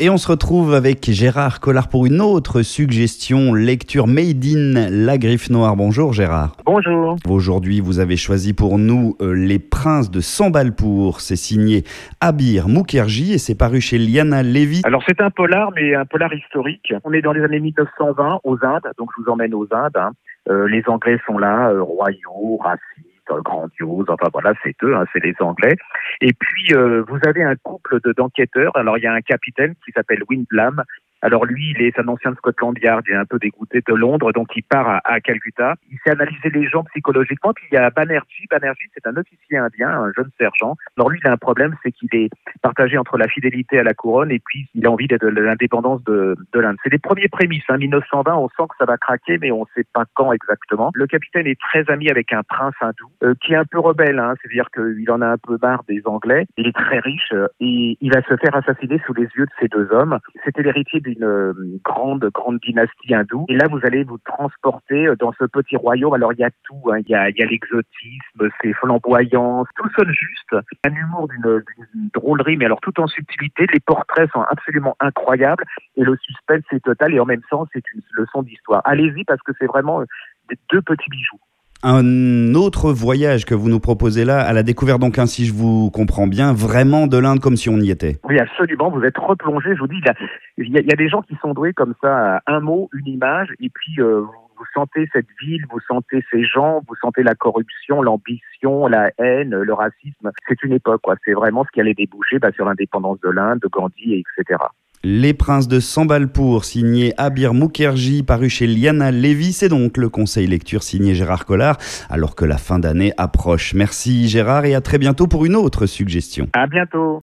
Et on se retrouve avec Gérard Collard pour une autre suggestion, lecture Made in La Griffe Noire. Bonjour Gérard. Bonjour. Aujourd'hui, vous avez choisi pour nous euh, Les Princes de Sambalpour. C'est signé Abir Mukherjee et c'est paru chez Liana Levy. Alors c'est un polar, mais un polar historique. On est dans les années 1920 aux Indes, donc je vous emmène aux Indes. hein. Euh, les Anglais sont là, euh, royaux, racistes, grandioses, enfin voilà, c'est eux, hein, c'est les Anglais. Et puis euh, vous avez un couple de- d'enquêteurs. Alors il y a un capitaine qui s'appelle Windlam. Alors lui, il est un ancien de Scotland Yard, il est un peu dégoûté de Londres, donc il part à, à Calcutta. Il sait analyser les gens psychologiquement. Puis il y a Banerjee. Banerjee, c'est un officier indien, un jeune sergent. Alors lui, il a un problème, c'est qu'il est partagé entre la fidélité à la couronne et puis il a envie de l'indépendance de, de l'Inde. C'est les premiers prémices. Hein, 1920, on sent que ça va craquer, mais on ne sait pas quand exactement. Le capitaine est très ami avec un prince hindou euh, qui est un peu rebelle, hein, c'est-à-dire qu'il en a un peu marre des Anglais. Il est très riche euh, et il va se faire assassiner sous les yeux de ces deux hommes. C'était l'héritier d'une euh, grande, grande dynastie hindoue. Et là, vous allez vous transporter euh, dans ce petit royaume. Alors, il y a tout. hein. Il y a, l'exotisme, c'est flamboyant. Tout sonne juste. Un humour d'une drôlerie, mais alors tout en subtilité. Les portraits sont absolument incroyables et le suspense est total. Et en même temps, c'est une leçon d'histoire. Allez-y parce que c'est vraiment euh, deux petits bijoux. Un autre voyage que vous nous proposez là, à la découverte donc, hein, si je vous comprends bien, vraiment de l'Inde comme si on y était. Oui, absolument. Vous êtes replongé. Je vous dis, il y, a, des gens qui sont doués comme ça, à un mot, une image, et puis euh, vous, sentez cette ville, vous sentez ces gens, vous sentez la corruption, l'ambition, la haine, le racisme. C'est une époque, quoi. C'est vraiment ce qui allait déboucher bah, sur l'indépendance de l'Inde, de Gandhi, et etc. Les Princes de Sambalpour, signé Abir Mukherjee, paru chez Liana Levy. C'est donc le conseil lecture signé Gérard Collard, alors que la fin d'année approche. Merci Gérard et à très bientôt pour une autre suggestion. À bientôt.